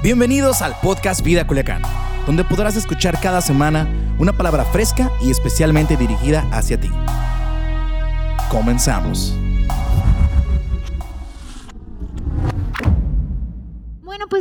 Bienvenidos al podcast Vida Culiacán, donde podrás escuchar cada semana una palabra fresca y especialmente dirigida hacia ti. Comenzamos.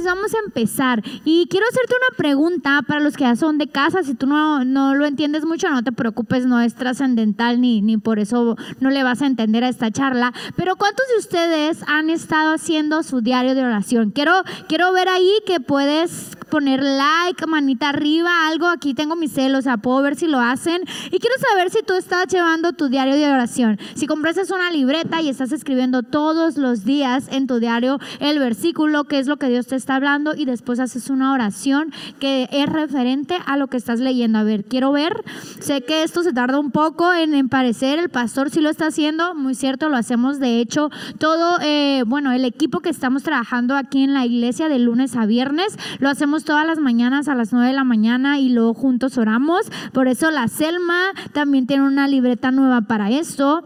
Vamos a empezar. Y quiero hacerte una pregunta para los que ya son de casa. Si tú no, no lo entiendes mucho, no te preocupes, no es trascendental ni, ni por eso no le vas a entender a esta charla. Pero ¿cuántos de ustedes han estado haciendo su diario de oración? Quiero, quiero ver ahí que puedes poner like, manita arriba, algo. Aquí tengo mi celo, o sea, puedo ver si lo hacen. Y quiero saber si tú estás llevando tu diario de oración. Si compraste una libreta y estás escribiendo todos los días en tu diario el versículo, qué es lo que Dios te está hablando, y después haces una oración que es referente a lo que estás leyendo. A ver, quiero ver. Sé que esto se tarda un poco en, en parecer. El pastor sí lo está haciendo, muy cierto, lo hacemos. De hecho, todo, eh, bueno, el equipo que estamos trabajando aquí en la iglesia de lunes a viernes, lo hacemos todas las mañanas a las 9 de la mañana y luego juntos oramos. Por eso la Selma también tiene una libreta nueva para esto.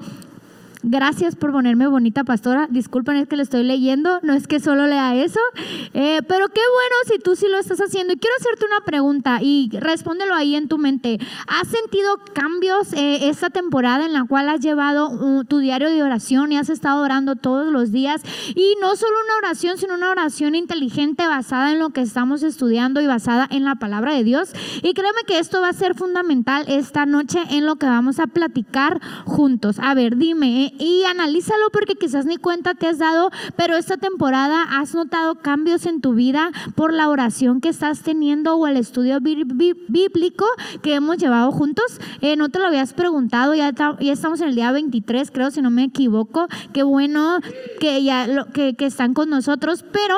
Gracias por ponerme bonita, pastora. Disculpen, es que le estoy leyendo, no es que solo lea eso. Eh, pero qué bueno si tú sí lo estás haciendo. Y quiero hacerte una pregunta y respóndelo ahí en tu mente. ¿Has sentido cambios eh, esta temporada en la cual has llevado uh, tu diario de oración y has estado orando todos los días? Y no solo una oración, sino una oración inteligente basada en lo que estamos estudiando y basada en la palabra de Dios. Y créeme que esto va a ser fundamental esta noche en lo que vamos a platicar juntos. A ver, dime, y analízalo porque quizás ni cuenta te has dado, pero esta temporada has notado cambios en tu vida por la oración que estás teniendo o el estudio bíblico que hemos llevado juntos. Eh, no te lo habías preguntado, ya, ya estamos en el día 23, creo, si no me equivoco. Qué bueno que ya lo, que, que están con nosotros, pero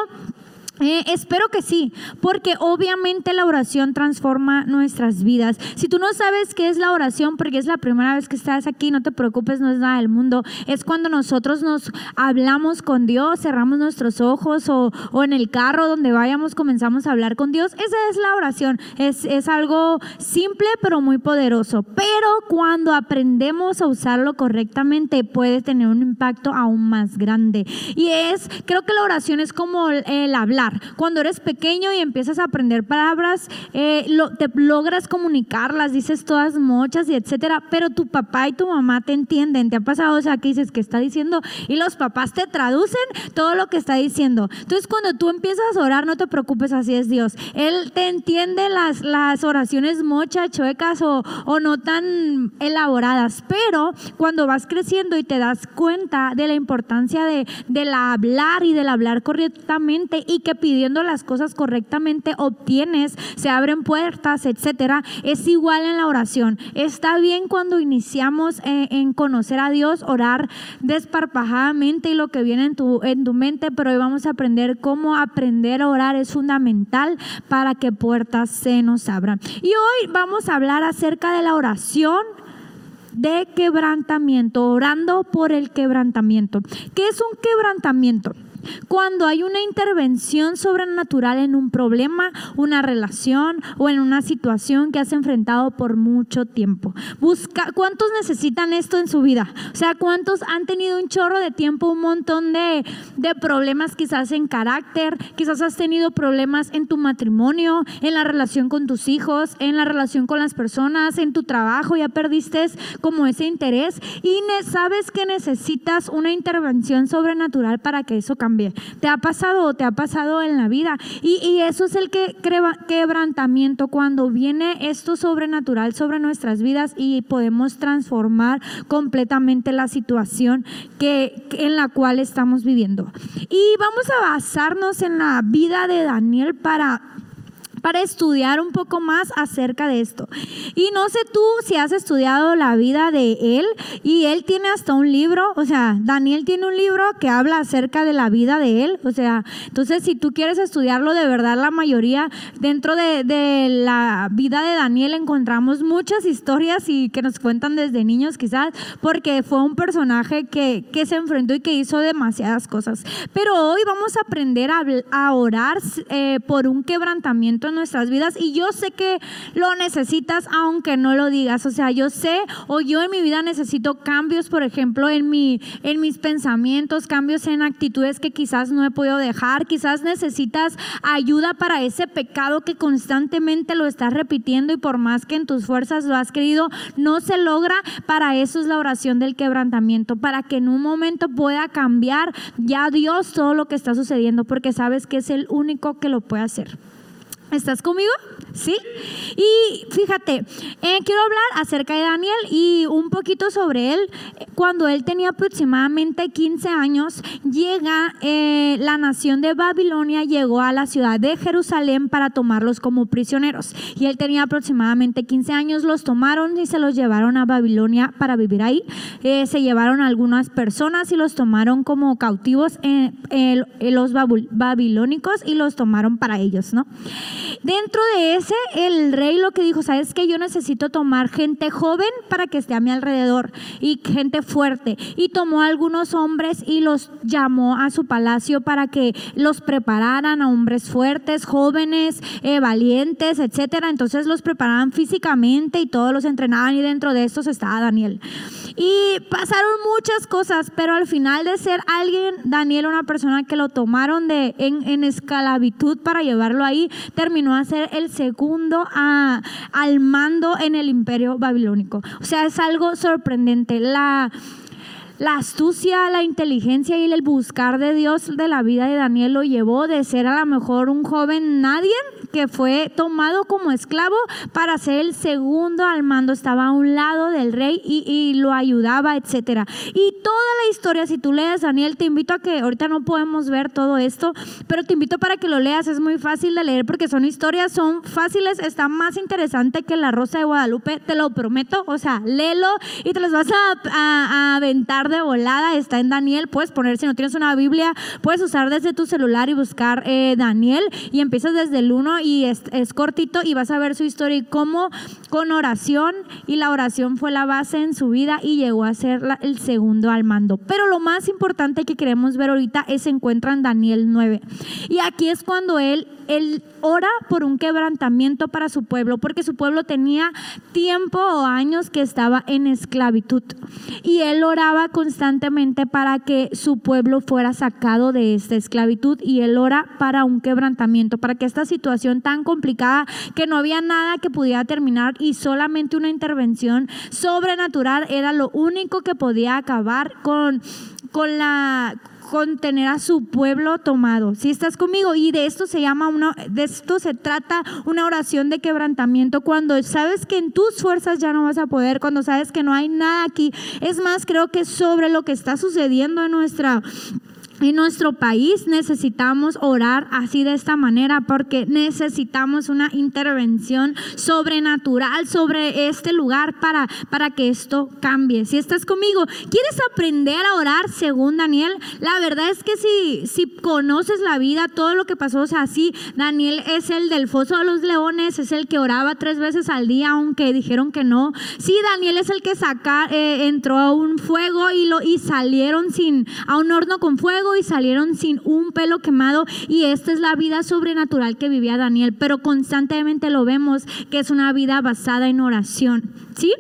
eh, espero que sí, porque obviamente la oración transforma nuestras vidas. Si tú no sabes qué es la oración, porque es la primera vez que estás aquí, no te preocupes, no es nada del mundo. Es cuando nosotros nos hablamos con Dios, cerramos nuestros ojos o, o en el carro donde vayamos comenzamos a hablar con Dios. Esa es la oración. Es, es algo simple pero muy poderoso. Pero cuando aprendemos a usarlo correctamente puede tener un impacto aún más grande. Y es, creo que la oración es como el hablar cuando eres pequeño y empiezas a aprender palabras, eh, te logras comunicarlas, dices todas muchas y etcétera, pero tu papá y tu mamá te entienden. ¿Te ha pasado? O sea, que dices que está diciendo y los papás te traducen todo lo que está diciendo. Entonces, cuando tú empiezas a orar, no te preocupes, así es Dios. Él te entiende las, las oraciones mochas, chuecas o, o no tan elaboradas, pero cuando vas creciendo y te das cuenta de la importancia de, del hablar y del hablar correctamente y que pidiendo las cosas correctamente obtienes, se abren puertas, etcétera, es igual en la oración. Está bien cuando iniciamos eh, en conocer a Dios, orar desparpajadamente y lo que viene en tu, en tu mente, pero hoy vamos a aprender cómo aprender a orar es fundamental para que puertas se nos abran. Y hoy vamos a hablar acerca de la oración de quebrantamiento, orando por el quebrantamiento. ¿Qué es un quebrantamiento? Cuando hay una intervención sobrenatural en un problema, una relación o en una situación que has enfrentado por mucho tiempo. Busca, ¿Cuántos necesitan esto en su vida? O sea, ¿cuántos han tenido un chorro de tiempo, un montón de, de problemas quizás en carácter? Quizás has tenido problemas en tu matrimonio, en la relación con tus hijos, en la relación con las personas, en tu trabajo, ya perdiste como ese interés y sabes que necesitas una intervención sobrenatural para que eso cambie ¿Te ha pasado o te ha pasado en la vida? Y, eso es el que quebrantamiento, cuando viene esto sobrenatural sobre nuestras vidas y podemos transformar completamente la situación que, en la cual estamos viviendo. Y vamos a basarnos en la vida de Daniel para para estudiar un poco más acerca de esto. Y no sé tú si has estudiado la vida de él y él tiene hasta un libro, o sea, Daniel tiene un libro que habla acerca de la vida de él, o sea, entonces si tú quieres estudiarlo de verdad, la mayoría dentro de, la vida de Daniel encontramos muchas historias y que nos cuentan desde niños quizás, porque fue un personaje que, se enfrentó y que hizo demasiadas cosas. Pero hoy vamos a aprender a, orar eh, por un quebrantamiento en nuestras vidas y yo sé que lo necesitas aunque no lo digas. O sea, yo sé o yo en mi vida necesito cambios, por ejemplo, en, mi, en mis pensamientos, cambios en actitudes que quizás no he podido dejar. Quizás necesitas ayuda para ese pecado que constantemente lo estás repitiendo y por más que en tus fuerzas lo has querido, no se logra. Para eso es la oración del quebrantamiento, para que en un momento pueda cambiar ya Dios todo lo que está sucediendo, porque sabes que es el único que lo puede hacer. ¿Estás conmigo? ¿Sí? Y fíjate, eh, quiero hablar acerca de Daniel y un poquito sobre él. Cuando él tenía aproximadamente 15 años, llega eh, la nación de Babilonia, llegó a la ciudad de Jerusalén para tomarlos como prisioneros. Y él tenía aproximadamente 15 años, los tomaron y se los llevaron a Babilonia para vivir ahí. Eh, se llevaron algunas personas y los tomaron como cautivos en, los babilónicos y los tomaron para ellos, ¿no? Dentro de el rey lo que dijo, sabes que yo necesito tomar gente joven para que esté a mi alrededor y gente fuerte. Y tomó a algunos hombres y los llamó a su palacio para que los prepararan a hombres fuertes, jóvenes, eh, valientes, etcétera. Entonces los preparaban físicamente y todos los entrenaban y dentro de estos estaba Daniel. Y pasaron muchas cosas, pero al final de ser alguien, Daniel, una persona que lo tomaron de, en, en esclavitud para llevarlo ahí, terminó a ser el segundo al mando en el imperio babilónico. O sea, es algo sorprendente. La, la astucia, la inteligencia y el buscar de Dios de la vida de Daniel lo llevó de ser a lo mejor un joven nadie que fue tomado como esclavo para ser el segundo al mando, estaba a un lado del rey y, lo ayudaba, etcétera. Y toda la historia, si tú lees Daniel, te invito a que ahorita no podemos ver todo esto, pero te invito para que lo leas, es muy fácil de leer porque son historias, son fáciles, está más interesante que la Rosa de Guadalupe, te lo prometo, o sea, léelo y te los vas a, aventar de volada, está en Daniel, puedes poner, si no tienes una Biblia, puedes usar desde tu celular y buscar eh, Daniel y empiezas desde el 1 y es, cortito y vas a ver su historia y cómo con oración y la oración fue la base en su vida y llegó a ser el segundo al mando. Pero lo más importante que queremos ver ahorita es se encuentra en Daniel 9. Y aquí es cuando él él ora por un quebrantamiento para su pueblo, porque su pueblo tenía tiempo o años que estaba en esclavitud. Y él oraba constantemente para que su pueblo fuera sacado de esta esclavitud. Y él ora para un quebrantamiento, para que esta situación tan complicada, que no había nada que pudiera terminar y solamente una intervención sobrenatural era lo único que podía acabar con, con la con tener a su pueblo tomado. Si estás conmigo y de esto se llama una de esto se trata una oración de quebrantamiento cuando sabes que en tus fuerzas ya no vas a poder, cuando sabes que no hay nada aquí. Es más, creo que sobre lo que está sucediendo en nuestra en nuestro país necesitamos orar así de esta manera porque necesitamos una intervención sobrenatural sobre este lugar para, para que esto cambie. Si estás conmigo, ¿quieres aprender a orar según Daniel? La verdad es que si, si conoces la vida, todo lo que pasó, o sea, sí, Daniel es el del foso de los leones, es el que oraba tres veces al día, aunque dijeron que no. Sí, Daniel es el que saca, eh, entró a un fuego y, lo, y salieron sin, a un horno con fuego y salieron sin un pelo quemado y esta es la vida sobrenatural que vivía Daniel, pero constantemente lo vemos que es una vida basada en oración, ¿sí?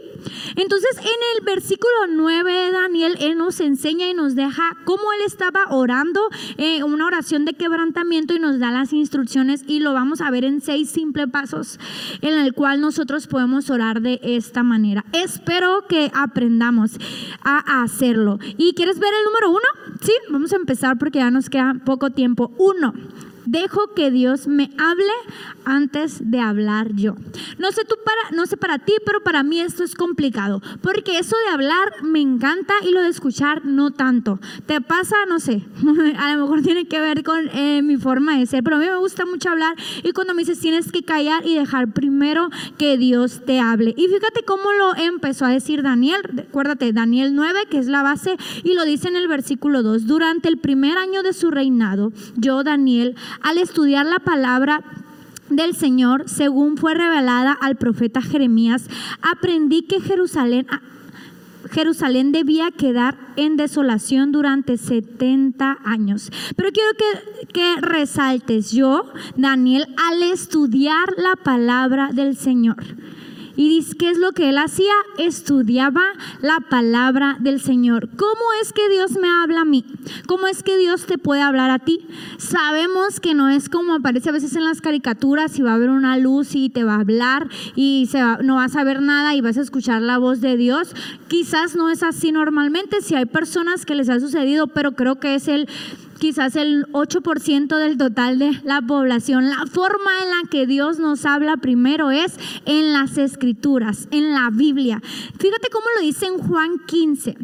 Entonces en el versículo 9 de Daniel, Él nos enseña y nos deja cómo Él estaba orando, eh, una oración de quebrantamiento y nos da las instrucciones y lo vamos a ver en seis simples pasos en el cual nosotros podemos orar de esta manera. Espero que aprendamos a hacerlo. ¿Y quieres ver el número uno? Sí, vamos a empezar porque ya nos queda poco tiempo. Uno, dejo que Dios me hable antes de hablar yo. No sé tú para no sé para ti, pero para mí esto es complicado, porque eso de hablar me encanta y lo de escuchar no tanto. ¿Te pasa? No sé. A lo mejor tiene que ver con eh, mi forma de ser, pero a mí me gusta mucho hablar y cuando me dices tienes que callar y dejar primero que Dios te hable. Y fíjate cómo lo empezó a decir Daniel, acuérdate, Daniel 9, que es la base, y lo dice en el versículo 2, durante el primer año de su reinado, yo Daniel al estudiar la palabra del Señor, según fue revelada al profeta Jeremías, aprendí que Jerusalén Jerusalén debía quedar en desolación durante 70 años. Pero quiero que, que resaltes yo, Daniel, al estudiar la palabra del Señor. Y dice, ¿qué es lo que él hacía? Estudiaba la palabra del Señor. ¿Cómo es que Dios me habla a mí? ¿Cómo es que Dios te puede hablar a ti? Sabemos que no es como aparece a veces en las caricaturas y va a haber una luz y te va a hablar y no vas a ver nada y vas a escuchar la voz de Dios. Quizás no es así normalmente, si hay personas que les ha sucedido, pero creo que es el quizás el 8% del total de la población. La forma en la que Dios nos habla primero es en las escrituras, en la Biblia. Fíjate cómo lo dice en Juan 15.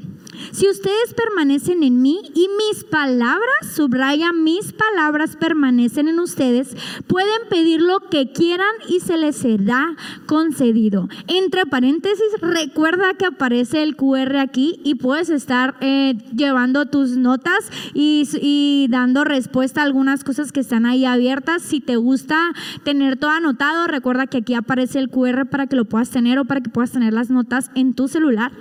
Si ustedes permanecen en mí y mis palabras, subraya, mis palabras permanecen en ustedes, pueden pedir lo que quieran y se les será concedido. Entre paréntesis, recuerda que aparece el QR aquí y puedes estar eh, llevando tus notas y, y dando respuesta a algunas cosas que están ahí abiertas. Si te gusta tener todo anotado, recuerda que aquí aparece el QR para que lo puedas tener o para que puedas tener las notas en tu celular.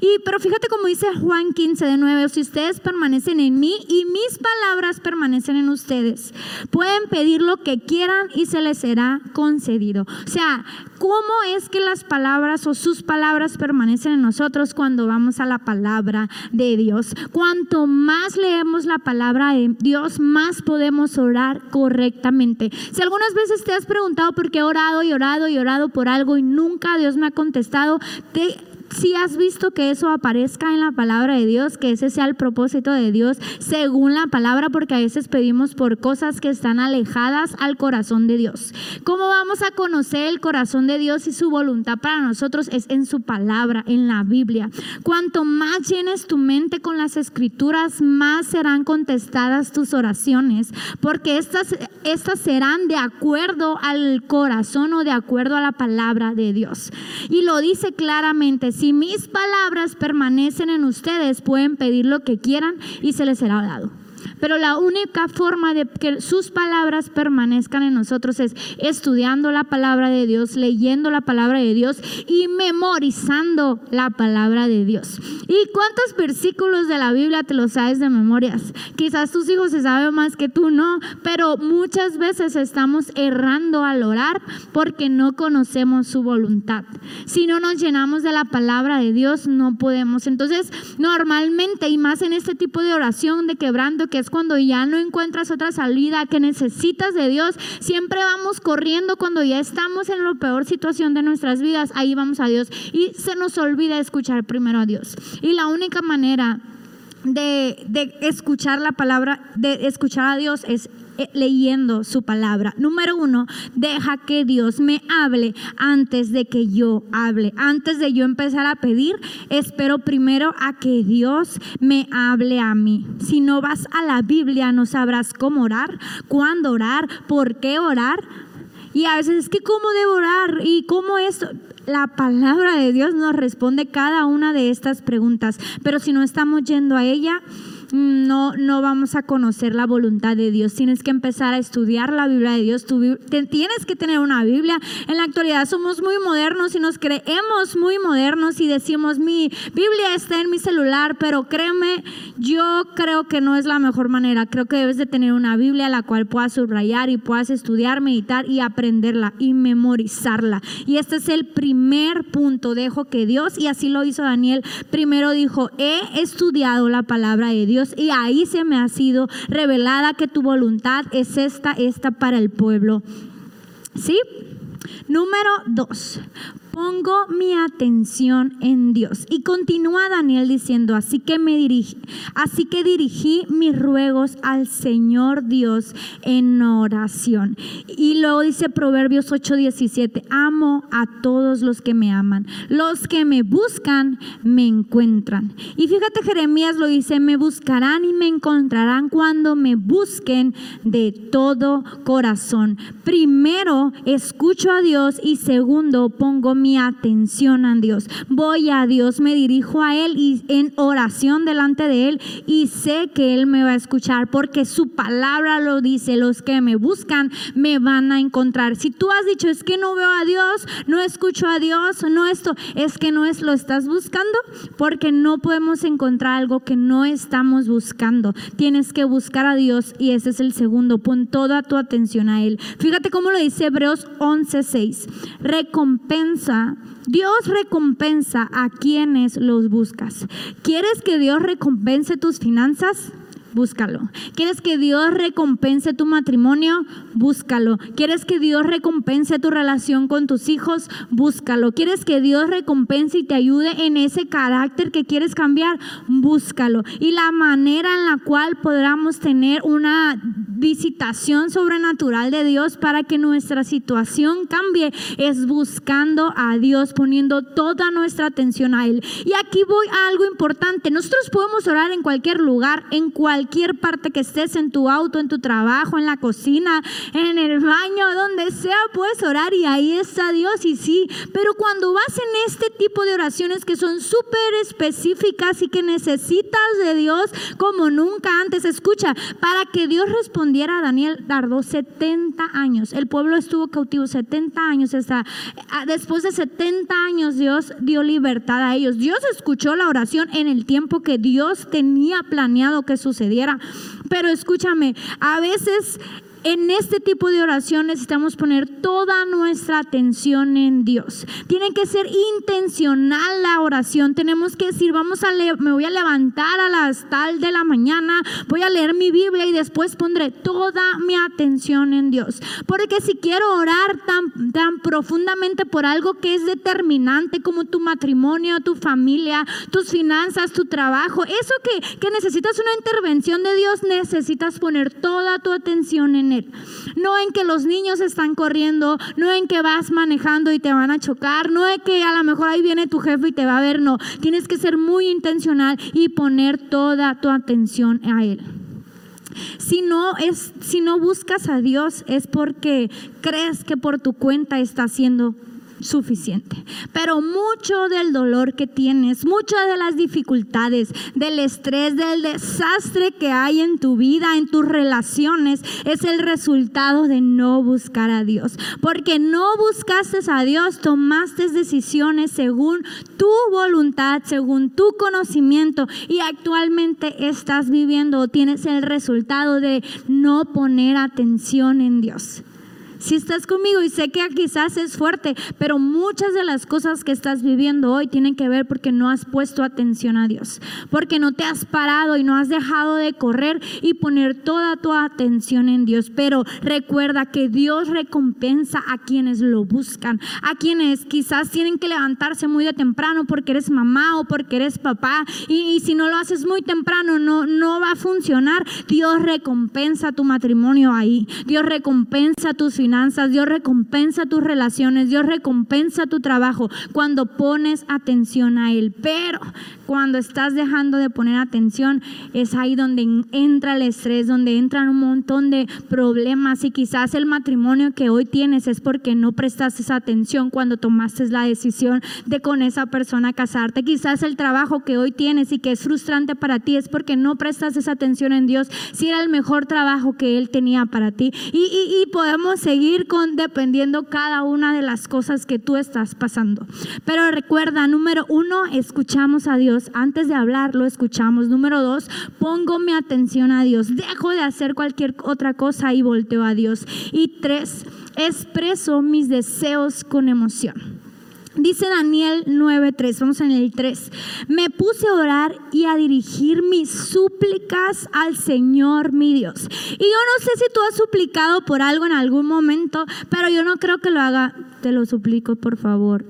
Y pero fíjate cómo dice Juan 15 de 9, si ustedes permanecen en mí y mis palabras permanecen en ustedes, pueden pedir lo que quieran y se les será concedido. O sea, ¿cómo es que las palabras o sus palabras permanecen en nosotros cuando vamos a la palabra de Dios? Cuanto más leemos la palabra de Dios, más podemos orar correctamente. Si algunas veces te has preguntado por qué he orado y orado y orado por algo y nunca Dios me ha contestado, te si has visto que eso aparezca en la palabra de Dios, que ese sea el propósito de Dios según la palabra, porque a veces pedimos por cosas que están alejadas al corazón de Dios. ¿Cómo vamos a conocer el corazón de Dios y su voluntad para nosotros? Es en su palabra, en la Biblia. Cuanto más llenes tu mente con las escrituras, más serán contestadas tus oraciones, porque estas, estas serán de acuerdo al corazón o de acuerdo a la palabra de Dios. Y lo dice claramente, si mis palabras permanecen en ustedes, pueden pedir lo que quieran y se les será dado. Pero la única forma de que sus palabras permanezcan en nosotros es estudiando la palabra de Dios, leyendo la palabra de Dios y memorizando la palabra de Dios. ¿Y cuántos versículos de la Biblia te los sabes de memorias? Quizás tus hijos se saben más que tú, no, pero muchas veces estamos errando al orar porque no conocemos su voluntad. Si no nos llenamos de la palabra de Dios, no podemos. Entonces, normalmente, y más en este tipo de oración de quebrando, que es cuando ya no encuentras otra salida, que necesitas de Dios. Siempre vamos corriendo cuando ya estamos en la peor situación de nuestras vidas. Ahí vamos a Dios. Y se nos olvida escuchar primero a Dios. Y la única manera de, de, escuchar la palabra, de escuchar a Dios es leyendo su palabra. Número uno, deja que Dios me hable antes de que yo hable. Antes de yo empezar a pedir, espero primero a que Dios me hable a mí. Si no vas a la Biblia, no sabrás cómo orar, cuándo orar, por qué orar. Y a veces es que cómo debo orar y cómo esto. La palabra de Dios nos responde cada una de estas preguntas, pero si no estamos yendo a ella, no, no vamos a conocer la voluntad de Dios. Tienes que empezar a estudiar la Biblia de Dios. tienes que tener una Biblia. En la actualidad somos muy modernos y nos creemos muy modernos y decimos, mi Biblia está en mi celular, pero créeme, yo creo que no es la mejor manera. Creo que debes de tener una Biblia la cual puedas subrayar y puedas estudiar, meditar y aprenderla y memorizarla. Y este es el primer punto. Dejo que Dios, y así lo hizo Daniel, primero dijo, he estudiado la palabra de Dios y ahí se me ha sido revelada que tu voluntad es esta, esta para el pueblo. ¿Sí? Número dos, pongo mi atención en Dios. Y continúa Daniel diciendo, así que me dirigí, así que dirigí mis ruegos al Señor Dios en oración. Y luego dice Proverbios 8:17, amo a todos los que me aman, los que me buscan me encuentran. Y fíjate Jeremías lo dice, me buscarán y me encontrarán cuando me busquen de todo corazón. Primero escucho a Dios y segundo pongo mi atención a Dios. Voy a Dios, me dirijo a Él y en oración delante de Él y sé que Él me va a escuchar porque su palabra lo dice. Los que me buscan me van a encontrar. Si tú has dicho es que no veo a Dios, no escucho a Dios, no esto, es que no es lo estás buscando porque no podemos encontrar algo que no estamos buscando. Tienes que buscar a Dios y ese es el segundo. Pon toda tu atención a Él. Fíjate cómo lo dice Hebreos 11:6. Recompensa Dios recompensa a quienes los buscas. ¿Quieres que Dios recompense tus finanzas? Búscalo. ¿Quieres que Dios recompense tu matrimonio? Búscalo. ¿Quieres que Dios recompense tu relación con tus hijos? Búscalo. ¿Quieres que Dios recompense y te ayude en ese carácter que quieres cambiar? Búscalo. Y la manera en la cual podamos tener una visitación sobrenatural de Dios para que nuestra situación cambie es buscando a Dios, poniendo toda nuestra atención a Él. Y aquí voy a algo importante. Nosotros podemos orar en cualquier lugar, en cualquier cualquier parte que estés, en tu auto, en tu trabajo, en la cocina, en el baño, donde sea, puedes orar y ahí está Dios y sí. Pero cuando vas en este tipo de oraciones que son súper específicas y que necesitas de Dios como nunca antes, escucha, para que Dios respondiera a Daniel tardó 70 años. El pueblo estuvo cautivo 70 años. Hasta, después de 70 años Dios dio libertad a ellos. Dios escuchó la oración en el tiempo que Dios tenía planeado que sucediera. Pero escúchame, a veces en este tipo de oración necesitamos poner toda nuestra atención en Dios. Tiene que ser intencional la oración. Tenemos que decir, vamos a leer, me voy a levantar a las tal de la mañana, voy a leer mi Biblia y después pondré toda mi atención en Dios. Porque si quiero orar tan, tan profundamente por algo que es determinante como tu matrimonio, tu familia, tus finanzas, tu trabajo, eso que, que necesitas una intervención de Dios, necesitas poner toda tu atención en no en que los niños están corriendo, no en que vas manejando y te van a chocar, no en que a lo mejor ahí viene tu jefe y te va a ver, no. Tienes que ser muy intencional y poner toda tu atención a Él. Si no, es, si no buscas a Dios es porque crees que por tu cuenta está haciendo suficiente. Pero mucho del dolor que tienes, muchas de las dificultades, del estrés, del desastre que hay en tu vida, en tus relaciones, es el resultado de no buscar a Dios. Porque no buscaste a Dios, tomaste decisiones según tu voluntad, según tu conocimiento y actualmente estás viviendo o tienes el resultado de no poner atención en Dios. Si estás conmigo y sé que quizás es fuerte, pero muchas de las cosas que estás viviendo hoy tienen que ver porque no has puesto atención a Dios, porque no te has parado y no has dejado de correr y poner toda tu atención en Dios. Pero recuerda que Dios recompensa a quienes lo buscan, a quienes quizás tienen que levantarse muy de temprano porque eres mamá o porque eres papá y, si no lo haces muy temprano no, no va a funcionar. Dios recompensa tu matrimonio ahí, Dios recompensa tus finanzas Dios recompensa tus relaciones, Dios recompensa tu trabajo cuando pones atención a Él. Pero cuando estás dejando de poner atención, es ahí donde entra el estrés, donde entran un montón de problemas y quizás el matrimonio que hoy tienes es porque no prestaste esa atención cuando tomaste la decisión de con esa persona casarte. Quizás el trabajo que hoy tienes y que es frustrante para ti es porque no prestas esa atención en Dios, si era el mejor trabajo que Él tenía para ti. Y, y podemos seguir ir con dependiendo cada una de las cosas que tú estás pasando. Pero recuerda, número uno, escuchamos a Dios. Antes de hablar, lo escuchamos. Número dos, pongo mi atención a Dios. Dejo de hacer cualquier otra cosa y volteo a Dios. Y tres, expreso mis deseos con emoción. Dice Daniel 9:3, vamos en el 3. Me puse a orar y a dirigir mis súplicas al Señor mi Dios. Y yo no sé si tú has suplicado por algo en algún momento, pero yo no creo que lo haga. Te lo suplico, por favor.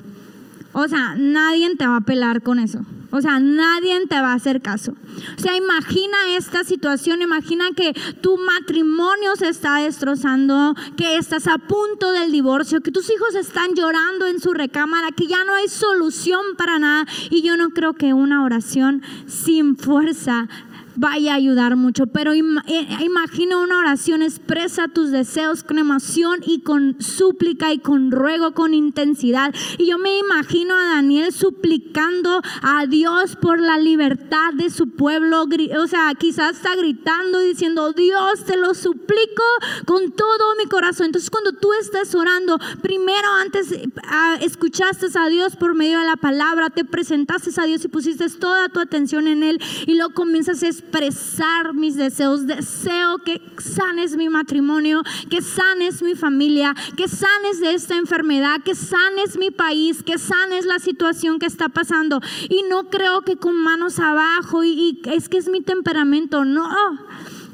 O sea, nadie te va a pelar con eso. O sea, nadie te va a hacer caso. O sea, imagina esta situación, imagina que tu matrimonio se está destrozando, que estás a punto del divorcio, que tus hijos están llorando en su recámara, que ya no hay solución para nada. Y yo no creo que una oración sin fuerza vaya a ayudar mucho. Pero eh, imagina una oración, expresa tus deseos con emoción y con súplica y con ruego, con intensidad. Y yo me imagino a Daniel suplicando a Dios por la libertad de su pueblo. O sea, quizás está gritando y diciendo, Dios, te lo suplico con todo mi corazón. Entonces cuando tú estás orando, primero antes ah, escuchaste a Dios por medio de la palabra, te presentaste a Dios y pusiste toda tu atención en Él y lo comienzas a expresar mis deseos. Deseo que sanes mi matrimonio, que sanes mi familia, que sanes de esta enfermedad, que sanes mi país, que sanes la situación que está pasando. Y no creo que con manos abajo y, y es que es mi temperamento, no.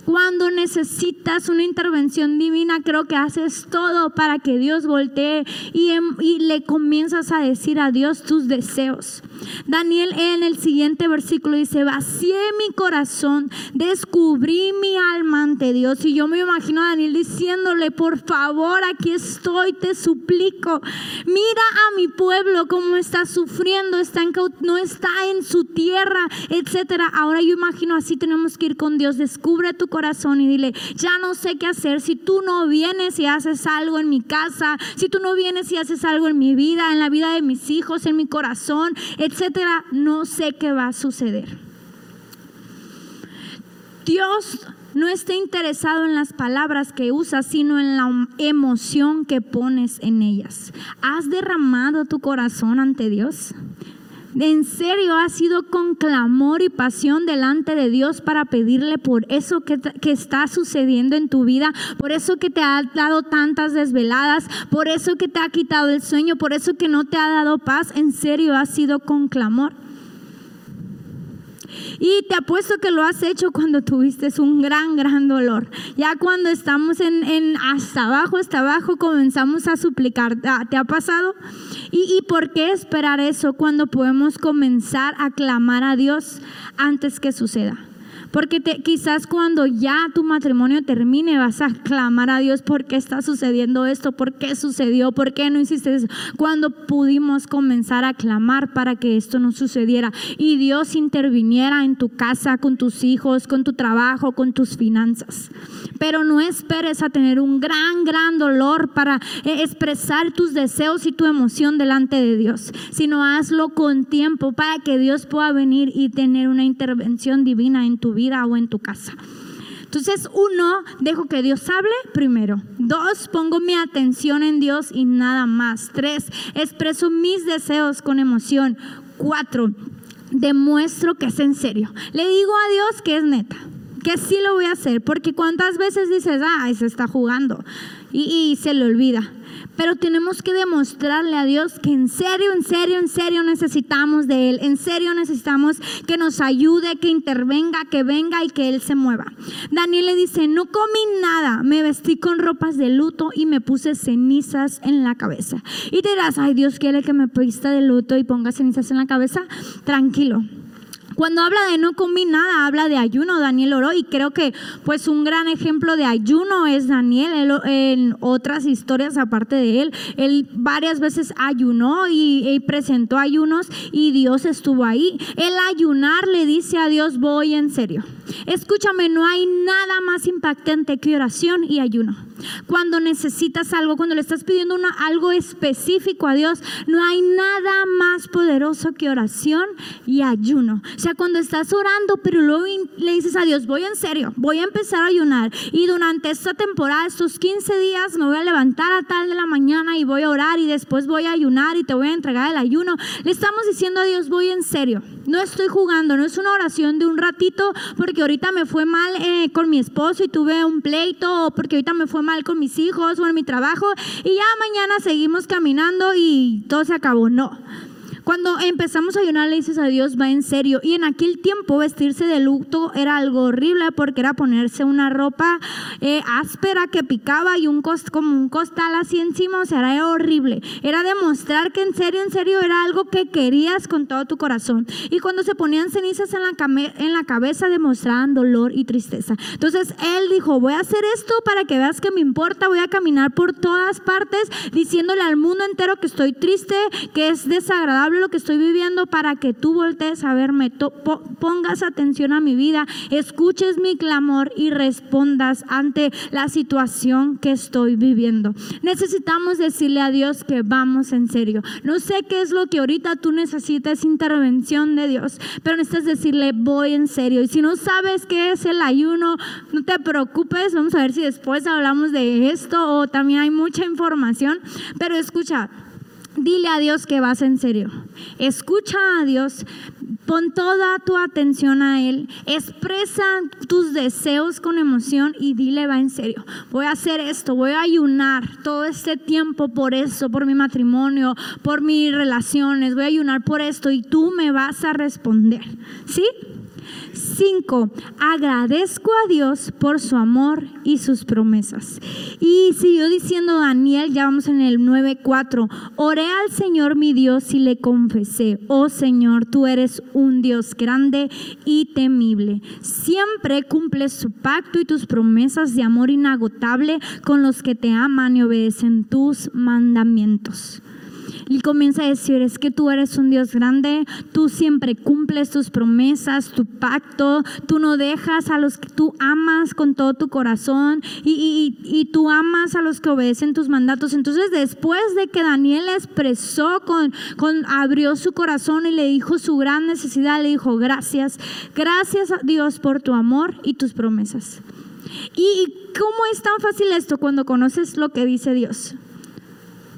Cuando necesitas una intervención divina, creo que haces todo para que Dios voltee y, em, y, le comienzas a decir a Dios tus deseos. Daniel en el siguiente versículo dice, vacié mi corazón, descubrí mi alma ante Dios. Y yo me imagino a Daniel diciéndole, por favor, aquí estoy, te suplico. Mira a mi pueblo cómo está sufriendo, está en, no está en su tierra, etcétera. Ahora yo imagino así tenemos que ir con Dios. Descubre tu corazón y dile, ya no sé qué hacer. Si tú no vienes y haces algo en mi casa, si tú no vienes y haces algo en mi vida, en la vida de mis hijos, en mi corazón, etcétera, no sé qué va a suceder. Dios no está interesado en las palabras que usas, sino en la emoción que pones en ellas. ¿Has derramado tu corazón ante Dios? En serio has sido con clamor y pasión delante de Dios para pedirle por eso que, que, está sucediendo en tu vida, por eso que te ha dado tantas desveladas, por eso que te ha quitado el sueño, por eso que no te ha dado paz, en serio has sido con clamor. Y te apuesto que lo has hecho cuando tuviste un gran, gran dolor. Ya cuando estamos en, hasta abajo, hasta abajo, comenzamos a suplicar. Ah, ¿Te ha pasado? ¿Y, ¿Y por qué esperar eso cuando podemos comenzar a clamar a Dios antes que suceda? Porque quizás cuando ya tu matrimonio termine vas a clamar a Dios por qué está sucediendo esto, por qué sucedió, por qué no hiciste eso. Cuando pudimos comenzar a clamar para que esto no sucediera y Dios interviniera en tu casa, con tus hijos, con tu trabajo, con tus finanzas. Pero no esperes a tener un gran, gran dolor para eh, expresar tus deseos y tu emoción delante de Dios, sino hazlo con tiempo para que Dios pueda venir y tener una intervención divina en tu vida vida o en tu casa. Entonces, uno, dejo que Dios hable primero. Dos, pongo mi atención en Dios y nada más. Tres, expreso mis deseos con emoción. Cuatro, demuestro que es en serio. Le digo a Dios que es neta, que sí lo voy a hacer, porque cuántas veces dices, ah, se está jugando y, y se le olvida pero tenemos que demostrarle a Dios que en serio, en serio, en serio necesitamos de Él, en serio necesitamos que nos ayude, que intervenga, que venga y que Él se mueva. Daniel le dice, no comí nada, me vestí con ropas de luto y me puse cenizas en la cabeza. Y dirás, ay, Dios quiere que me pista de luto y ponga cenizas en la cabeza. Tranquilo. Cuando habla de no comí nada, habla de ayuno. Daniel oró y creo que pues un gran ejemplo de ayuno es Daniel. en otras historias aparte de él, él varias veces ayunó y, y presentó ayunos y Dios estuvo ahí. El ayunar le dice a Dios, voy en serio. Escúchame, no hay nada más impactante que oración y ayuno. Cuando necesitas algo, cuando le estás pidiendo algo específico a Dios, no hay nada más poderoso que oración y ayuno. O sea, cuando estás orando, pero luego le dices a Dios, voy en serio, voy a empezar a ayunar y durante esta temporada, estos 15 días, me voy a levantar a tal de la mañana y voy a orar y después voy a ayunar y te voy a entregar el ayuno. Le estamos diciendo a Dios, voy en serio. No estoy jugando, no es una oración de un ratito porque ahorita me fue mal eh, con mi esposo y tuve un pleito o porque ahorita me fue mal con mis hijos o en mi trabajo y ya mañana seguimos caminando y todo se acabó. No. Cuando empezamos a ayunar, le dices a Dios, va en serio. Y en aquel tiempo vestirse de luto era algo horrible porque era ponerse una ropa eh, áspera que picaba y un cost, como un costal así encima, o sea, era horrible. Era demostrar que en serio, en serio era algo que querías con todo tu corazón. Y cuando se ponían cenizas en la, en la cabeza, demostraban dolor y tristeza. Entonces él dijo, voy a hacer esto para que veas que me importa, voy a caminar por todas partes diciéndole al mundo entero que estoy triste, que es desagradable lo que estoy viviendo para que tú voltees a verme, pongas atención a mi vida, escuches mi clamor y respondas ante la situación que estoy viviendo. Necesitamos decirle a Dios que vamos en serio. No sé qué es lo que ahorita tú necesitas intervención de Dios, pero necesitas decirle voy en serio. Y si no sabes qué es el ayuno, no te preocupes, vamos a ver si después hablamos de esto o también hay mucha información, pero escucha, Dile a Dios que vas en serio. Escucha a Dios. Pon toda tu atención a Él. Expresa tus deseos con emoción y dile va en serio. Voy a hacer esto. Voy a ayunar todo este tiempo por eso, por mi matrimonio, por mis relaciones. Voy a ayunar por esto y tú me vas a responder. ¿Sí? 5. Agradezco a Dios por su amor y sus promesas. Y siguió diciendo Daniel, ya vamos en el 9.4, oré al Señor mi Dios y le confesé, oh Señor, tú eres un Dios grande y temible. Siempre cumples su pacto y tus promesas de amor inagotable con los que te aman y obedecen tus mandamientos. Y comienza a decir, es que tú eres un Dios grande, tú siempre cumples tus promesas, tu pacto, tú no dejas a los que tú amas con todo tu corazón y, y, tú amas a los que obedecen tus mandatos. Entonces después de que Daniel expresó, con, con, abrió su corazón y le dijo su gran necesidad, le dijo, gracias, gracias a Dios por tu amor y tus promesas. ¿Y cómo es tan fácil esto cuando conoces lo que dice Dios?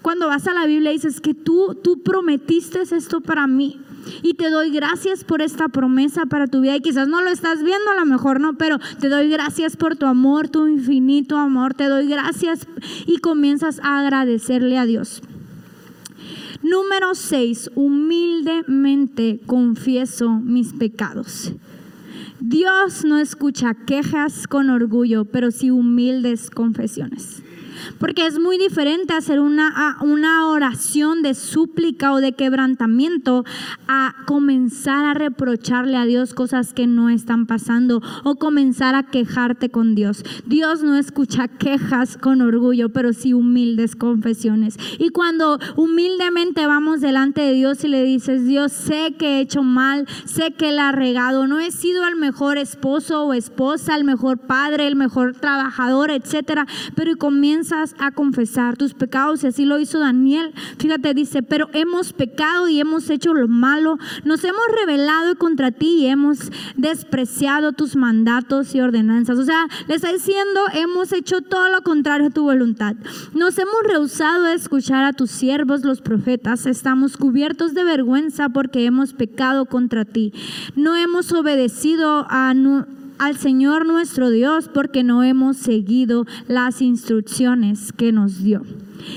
Cuando vas a la Biblia dices que tú, tú prometiste esto para mí. Y te doy gracias por esta promesa para tu vida. Y quizás no lo estás viendo, a lo mejor no, pero te doy gracias por tu amor, tu infinito amor. Te doy gracias y comienzas a agradecerle a Dios. Número 6. Humildemente confieso mis pecados. Dios no escucha quejas con orgullo, pero sí humildes confesiones. Porque es muy diferente hacer una, una oración de súplica o de quebrantamiento a comenzar a reprocharle a Dios cosas que no están pasando o comenzar a quejarte con Dios. Dios no escucha quejas con orgullo, pero sí humildes confesiones. Y cuando humildemente vamos delante de Dios y le dices, Dios, sé que he hecho mal, sé que la ha regado, no he sido el mejor esposo o esposa, el mejor padre, el mejor trabajador, etcétera, pero comienza a confesar tus pecados y así lo hizo Daniel. Fíjate, dice, pero hemos pecado y hemos hecho lo malo, nos hemos rebelado contra ti y hemos despreciado tus mandatos y ordenanzas. O sea, le está diciendo, hemos hecho todo lo contrario a tu voluntad. Nos hemos rehusado a escuchar a tus siervos, los profetas. Estamos cubiertos de vergüenza porque hemos pecado contra ti. No hemos obedecido a al Señor nuestro Dios porque no hemos seguido las instrucciones que nos dio.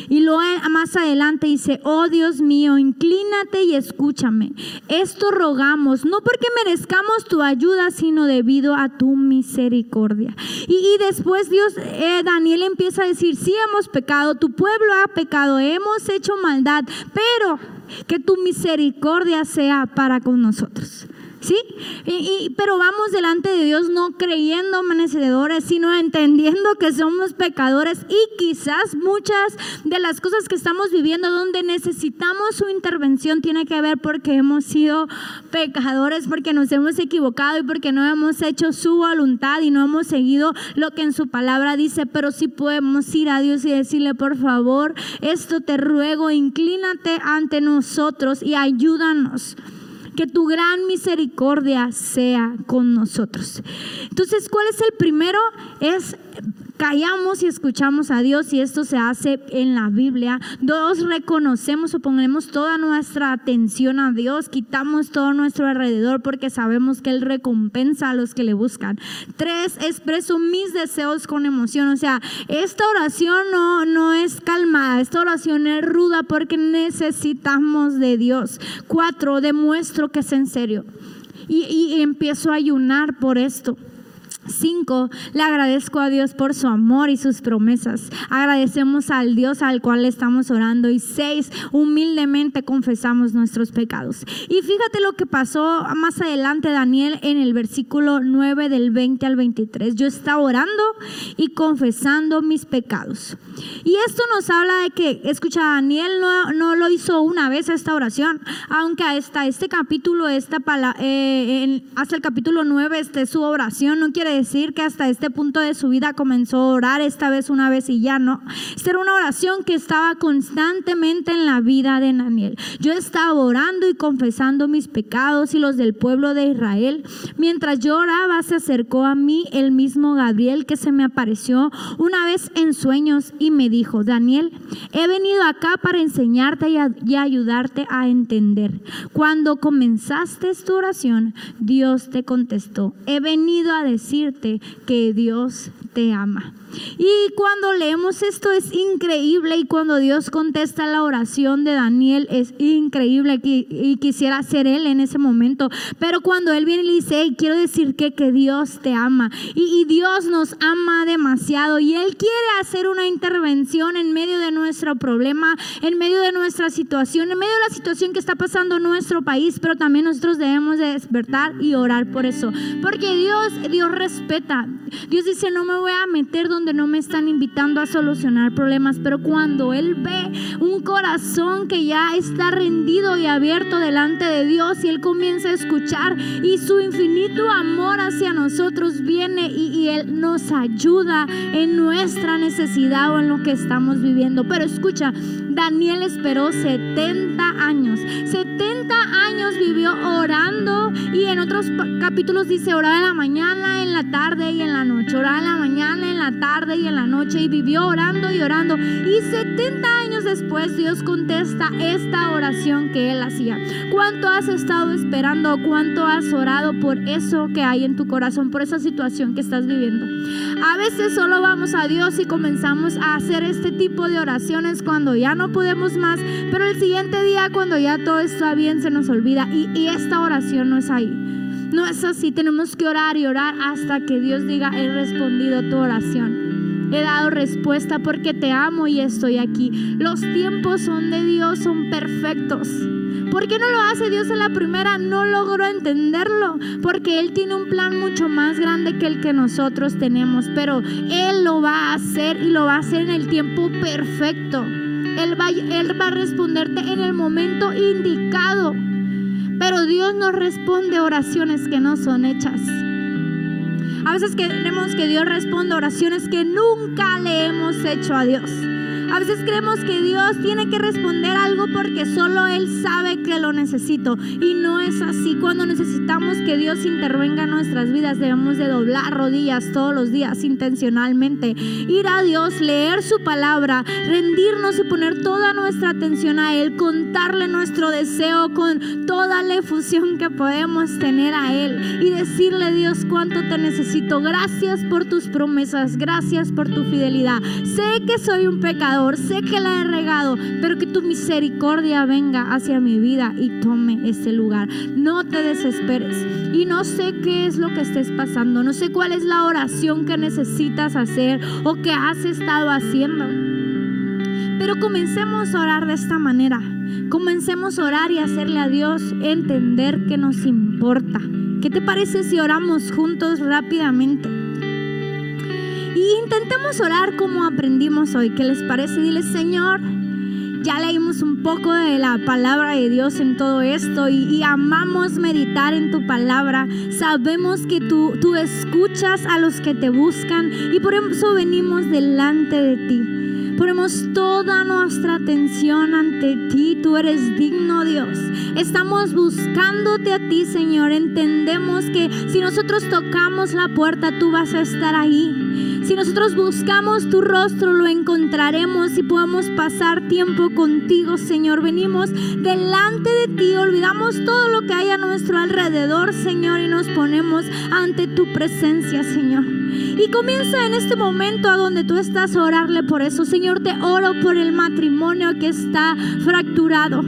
Y luego más adelante dice, oh Dios mío, inclínate y escúchame. Esto rogamos, no porque merezcamos tu ayuda, sino debido a tu misericordia. Y, después Dios, eh, Daniel empieza a decir, sí hemos pecado, tu pueblo ha pecado, hemos hecho maldad, pero que tu misericordia sea para con nosotros. ¿Sí? Y, pero vamos delante de Dios no creyendo merecedores, sino entendiendo que somos pecadores y quizás muchas de las cosas que estamos viviendo donde necesitamos su intervención tiene que ver porque hemos sido pecadores, porque nos hemos equivocado y porque no hemos hecho su voluntad y no hemos seguido lo que en su palabra dice, pero sí podemos ir a Dios y decirle, por favor, esto te ruego, inclínate ante nosotros y ayúdanos que tu gran misericordia sea con nosotros. Entonces, ¿cuál es el primero? Es callamos y escuchamos a Dios y esto se hace en la Biblia. Dos, reconocemos o ponemos toda nuestra atención a Dios, quitamos todo nuestro alrededor porque sabemos que Él recompensa a los que le buscan. Tres, expreso mis deseos con emoción. O sea, esta oración no, no es calmada, esta oración es ruda porque necesitamos de Dios. Cuatro, demuestro que es en serio y, y empiezo a ayunar por esto. Cinco, le agradezco a Dios por su amor y sus promesas. Agradecemos al Dios al cual le estamos orando. Y seis, humildemente confesamos nuestros pecados. Y fíjate lo que pasó más adelante Daniel en el versículo 9 del 20 al 23. Yo estaba orando y confesando mis pecados. Y esto nos habla de que, escucha, Daniel no, no lo hizo una vez esta oración, aunque hasta este capítulo, esta eh, hasta el capítulo 9, este, su oración no quiere decir que hasta este punto de su vida comenzó a orar esta vez una vez y ya no. Esta era una oración que estaba constantemente en la vida de Daniel. Yo estaba orando y confesando mis pecados y los del pueblo de Israel. Mientras yo oraba, se acercó a mí el mismo Gabriel que se me apareció una vez en sueños y me dijo, Daniel, he venido acá para enseñarte y, y ayudarte a entender. Cuando comenzaste tu oración, Dios te contestó. He venido a decir que Dios te ama. Y cuando leemos esto es increíble y cuando Dios contesta la oración de Daniel es increíble y quisiera ser él en ese momento. Pero cuando él viene y le dice, quiero decir que, que Dios te ama y, y Dios nos ama demasiado y él quiere hacer una intervención en medio de nuestro problema, en medio de nuestra situación, en medio de la situación que está pasando en nuestro país, pero también nosotros debemos de despertar y orar por eso. Porque Dios, Dios respeta. Dios dice, no me voy a meter donde no me están invitando a solucionar problemas, pero cuando Él ve un corazón que ya está rendido y abierto delante de Dios y Él comienza a escuchar y su infinito amor hacia nosotros viene y, y Él nos ayuda en nuestra necesidad o en lo que estamos viviendo. Pero escucha, Daniel esperó 70 años. 70 años vivió orando y en otros capítulos dice orar en la mañana, en la tarde y en la noche. Orar en la mañana, en la tarde y en la noche y vivió orando y orando. Y 70 años después Dios contesta esta oración que él hacía. ¿Cuánto has estado esperando? ¿Cuánto has orado por eso que hay en tu corazón, por esa situación que estás viviendo? A veces solo vamos a Dios y comenzamos a hacer este tipo de oraciones cuando ya no podemos más, pero el siguiente día cuando ya todo está bien se nos olvida y, y esta oración no es ahí. No es así, tenemos que orar y orar hasta que Dios diga, he respondido tu oración. He dado respuesta porque te amo y estoy aquí. Los tiempos son de Dios, son perfectos. ¿Por qué no lo hace Dios en la primera? No logro entenderlo, porque Él tiene un plan mucho más grande que el que nosotros tenemos, pero Él lo va a hacer y lo va a hacer en el tiempo perfecto. Él va, él va a responderte en el momento indicado. Pero Dios no responde oraciones que no son hechas. A veces queremos que Dios responda oraciones que nunca le hemos hecho a Dios. A veces creemos que Dios tiene que responder algo porque solo Él sabe que lo necesito. Y no es así. Cuando necesitamos que Dios intervenga en nuestras vidas, debemos de doblar rodillas todos los días intencionalmente. Ir a Dios, leer su palabra, rendirnos y poner toda nuestra atención a Él, contarle nuestro deseo con toda la efusión que podemos tener a Él y decirle Dios cuánto te necesito. Gracias por tus promesas, gracias por tu fidelidad. Sé que soy un pecador sé que la he regado, pero que tu misericordia venga hacia mi vida y tome ese lugar. No te desesperes. Y no sé qué es lo que estés pasando, no sé cuál es la oración que necesitas hacer o que has estado haciendo. Pero comencemos a orar de esta manera. Comencemos a orar y hacerle a Dios entender que nos importa. ¿Qué te parece si oramos juntos rápidamente? Y intentemos orar como aprendimos hoy. ¿Qué les parece? Dile, Señor, ya leímos un poco de la palabra de Dios en todo esto y, amamos meditar en tu palabra. Sabemos que tú, tú escuchas a los que te buscan y por eso venimos delante de ti. Ponemos toda nuestra atención ante ti. Tú eres digno, Dios. Estamos buscándote a ti, Señor. Entendemos que si nosotros tocamos la puerta, tú vas a estar ahí. Si nosotros buscamos tu rostro, lo encontraremos y podemos pasar tiempo contigo, Señor. Venimos delante de ti, olvidamos todo lo que hay a nuestro alrededor, Señor, y nos ponemos ante tu presencia, Señor. Y comienza en este momento a donde tú estás a orarle por eso, Señor. Te oro por el matrimonio que está fracturado.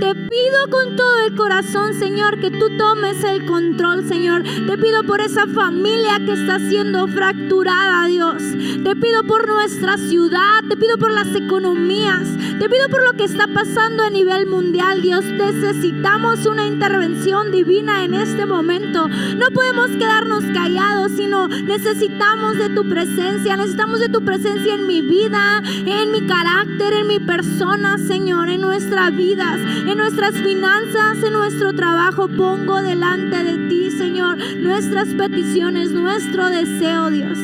Te pido con todo el corazón, Señor, que tú tomes el control, Señor. Te pido por esa familia que está siendo fracturada, Dios. Te pido por nuestra ciudad, te pido por las economías, te pido por lo que está pasando a nivel mundial, Dios. Necesitamos una intervención divina en este momento. No podemos quedarnos callados, sino necesitamos de tu presencia, necesitamos de tu presencia en mi vida, en mi carácter, en mi persona, Señor, en nuestras vidas, en nuestras finanzas, en nuestro trabajo. Pongo delante de ti, Señor, nuestras peticiones, nuestro deseo, Dios.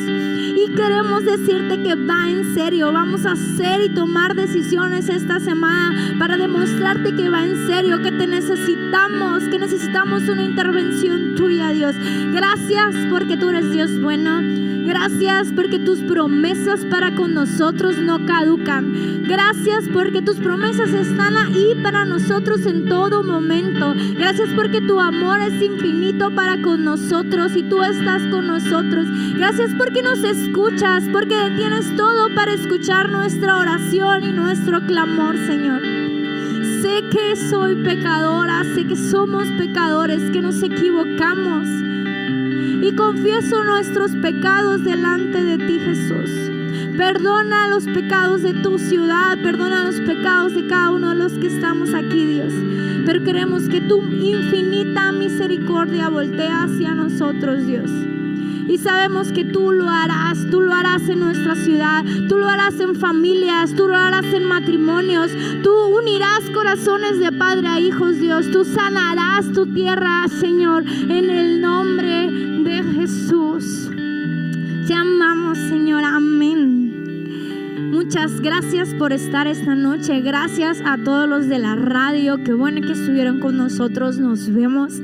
Y queremos decirte que va en serio. Vamos a hacer y tomar decisiones esta semana para demostrarte que va en serio, que te necesitamos, que necesitamos una intervención tuya, Dios. Gracias porque tú eres Dios bueno. Gracias porque tus promesas para con nosotros no caducan. Gracias porque tus promesas están ahí para nosotros en todo momento. Gracias porque tu amor es infinito para con nosotros y tú estás con nosotros. Gracias porque nos escuchas, porque tienes todo para escuchar nuestra oración y nuestro clamor, Señor. Sé que soy pecadora, sé que somos pecadores, que nos equivocamos y confieso nuestros pecados delante de ti, Jesús. Perdona los pecados de tu ciudad, perdona los pecados de cada uno de los que estamos aquí, Dios. Pero queremos que tu infinita misericordia voltee hacia nosotros, Dios. Y sabemos que tú lo harás, tú lo harás en nuestra ciudad, tú lo harás en familias, tú lo harás en matrimonios, tú unirás corazones de padre a hijos, Dios, tú sanarás tu tierra, Señor, en el nombre de Jesús. Te amamos, Señor, amén. Muchas gracias por estar esta noche. Gracias a todos los de la radio. Qué bueno que estuvieron con nosotros. Nos vemos.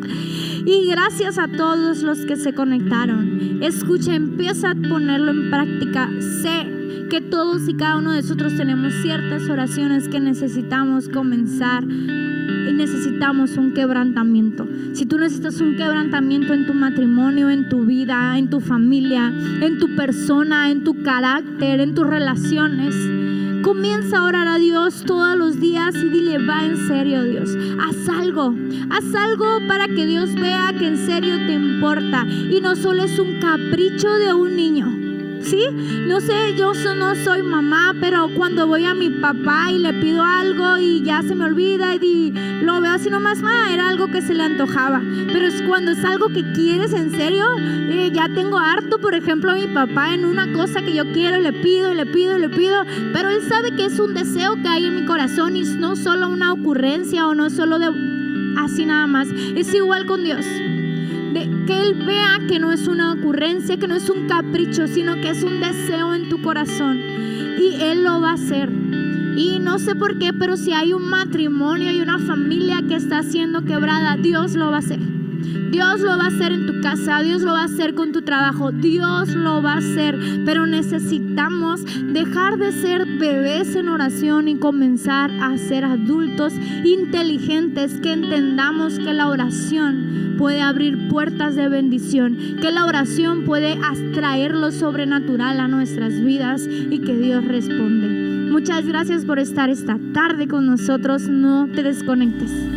Y gracias a todos los que se conectaron. Escucha, empieza a ponerlo en práctica. Sé que todos y cada uno de nosotros tenemos ciertas oraciones que necesitamos comenzar y necesitamos un quebrantamiento. Si tú necesitas un quebrantamiento en tu matrimonio, en tu vida, en tu familia, en tu persona, en tu carácter, en tus relaciones, Comienza a orar a Dios todos los días y dile, va en serio Dios, haz algo, haz algo para que Dios vea que en serio te importa. Y no solo es un capricho de un niño. ¿Sí? No sé, yo no soy mamá, pero cuando voy a mi papá y le pido algo y ya se me olvida y lo veo así nomás, ah, era algo que se le antojaba. Pero es cuando es algo que quieres en serio, eh, ya tengo harto, por ejemplo, a mi papá en una cosa que yo quiero y le pido y le pido y le pido, pero él sabe que es un deseo que hay en mi corazón y no solo una ocurrencia o no solo de así nada más. Es igual con Dios que Él vea que no es una ocurrencia, que no es un capricho, sino que es un deseo en tu corazón. Y Él lo va a hacer. Y no sé por qué, pero si hay un matrimonio y una familia que está siendo quebrada, Dios lo va a hacer. Dios lo va a hacer en tu casa, Dios lo va a hacer con tu trabajo, Dios lo va a hacer, pero necesitamos dejar de ser bebés en oración y comenzar a ser adultos inteligentes que entendamos que la oración puede abrir puertas de bendición, que la oración puede atraer lo sobrenatural a nuestras vidas y que Dios responde. Muchas gracias por estar esta tarde con nosotros, no te desconectes.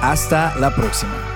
Hasta la próxima.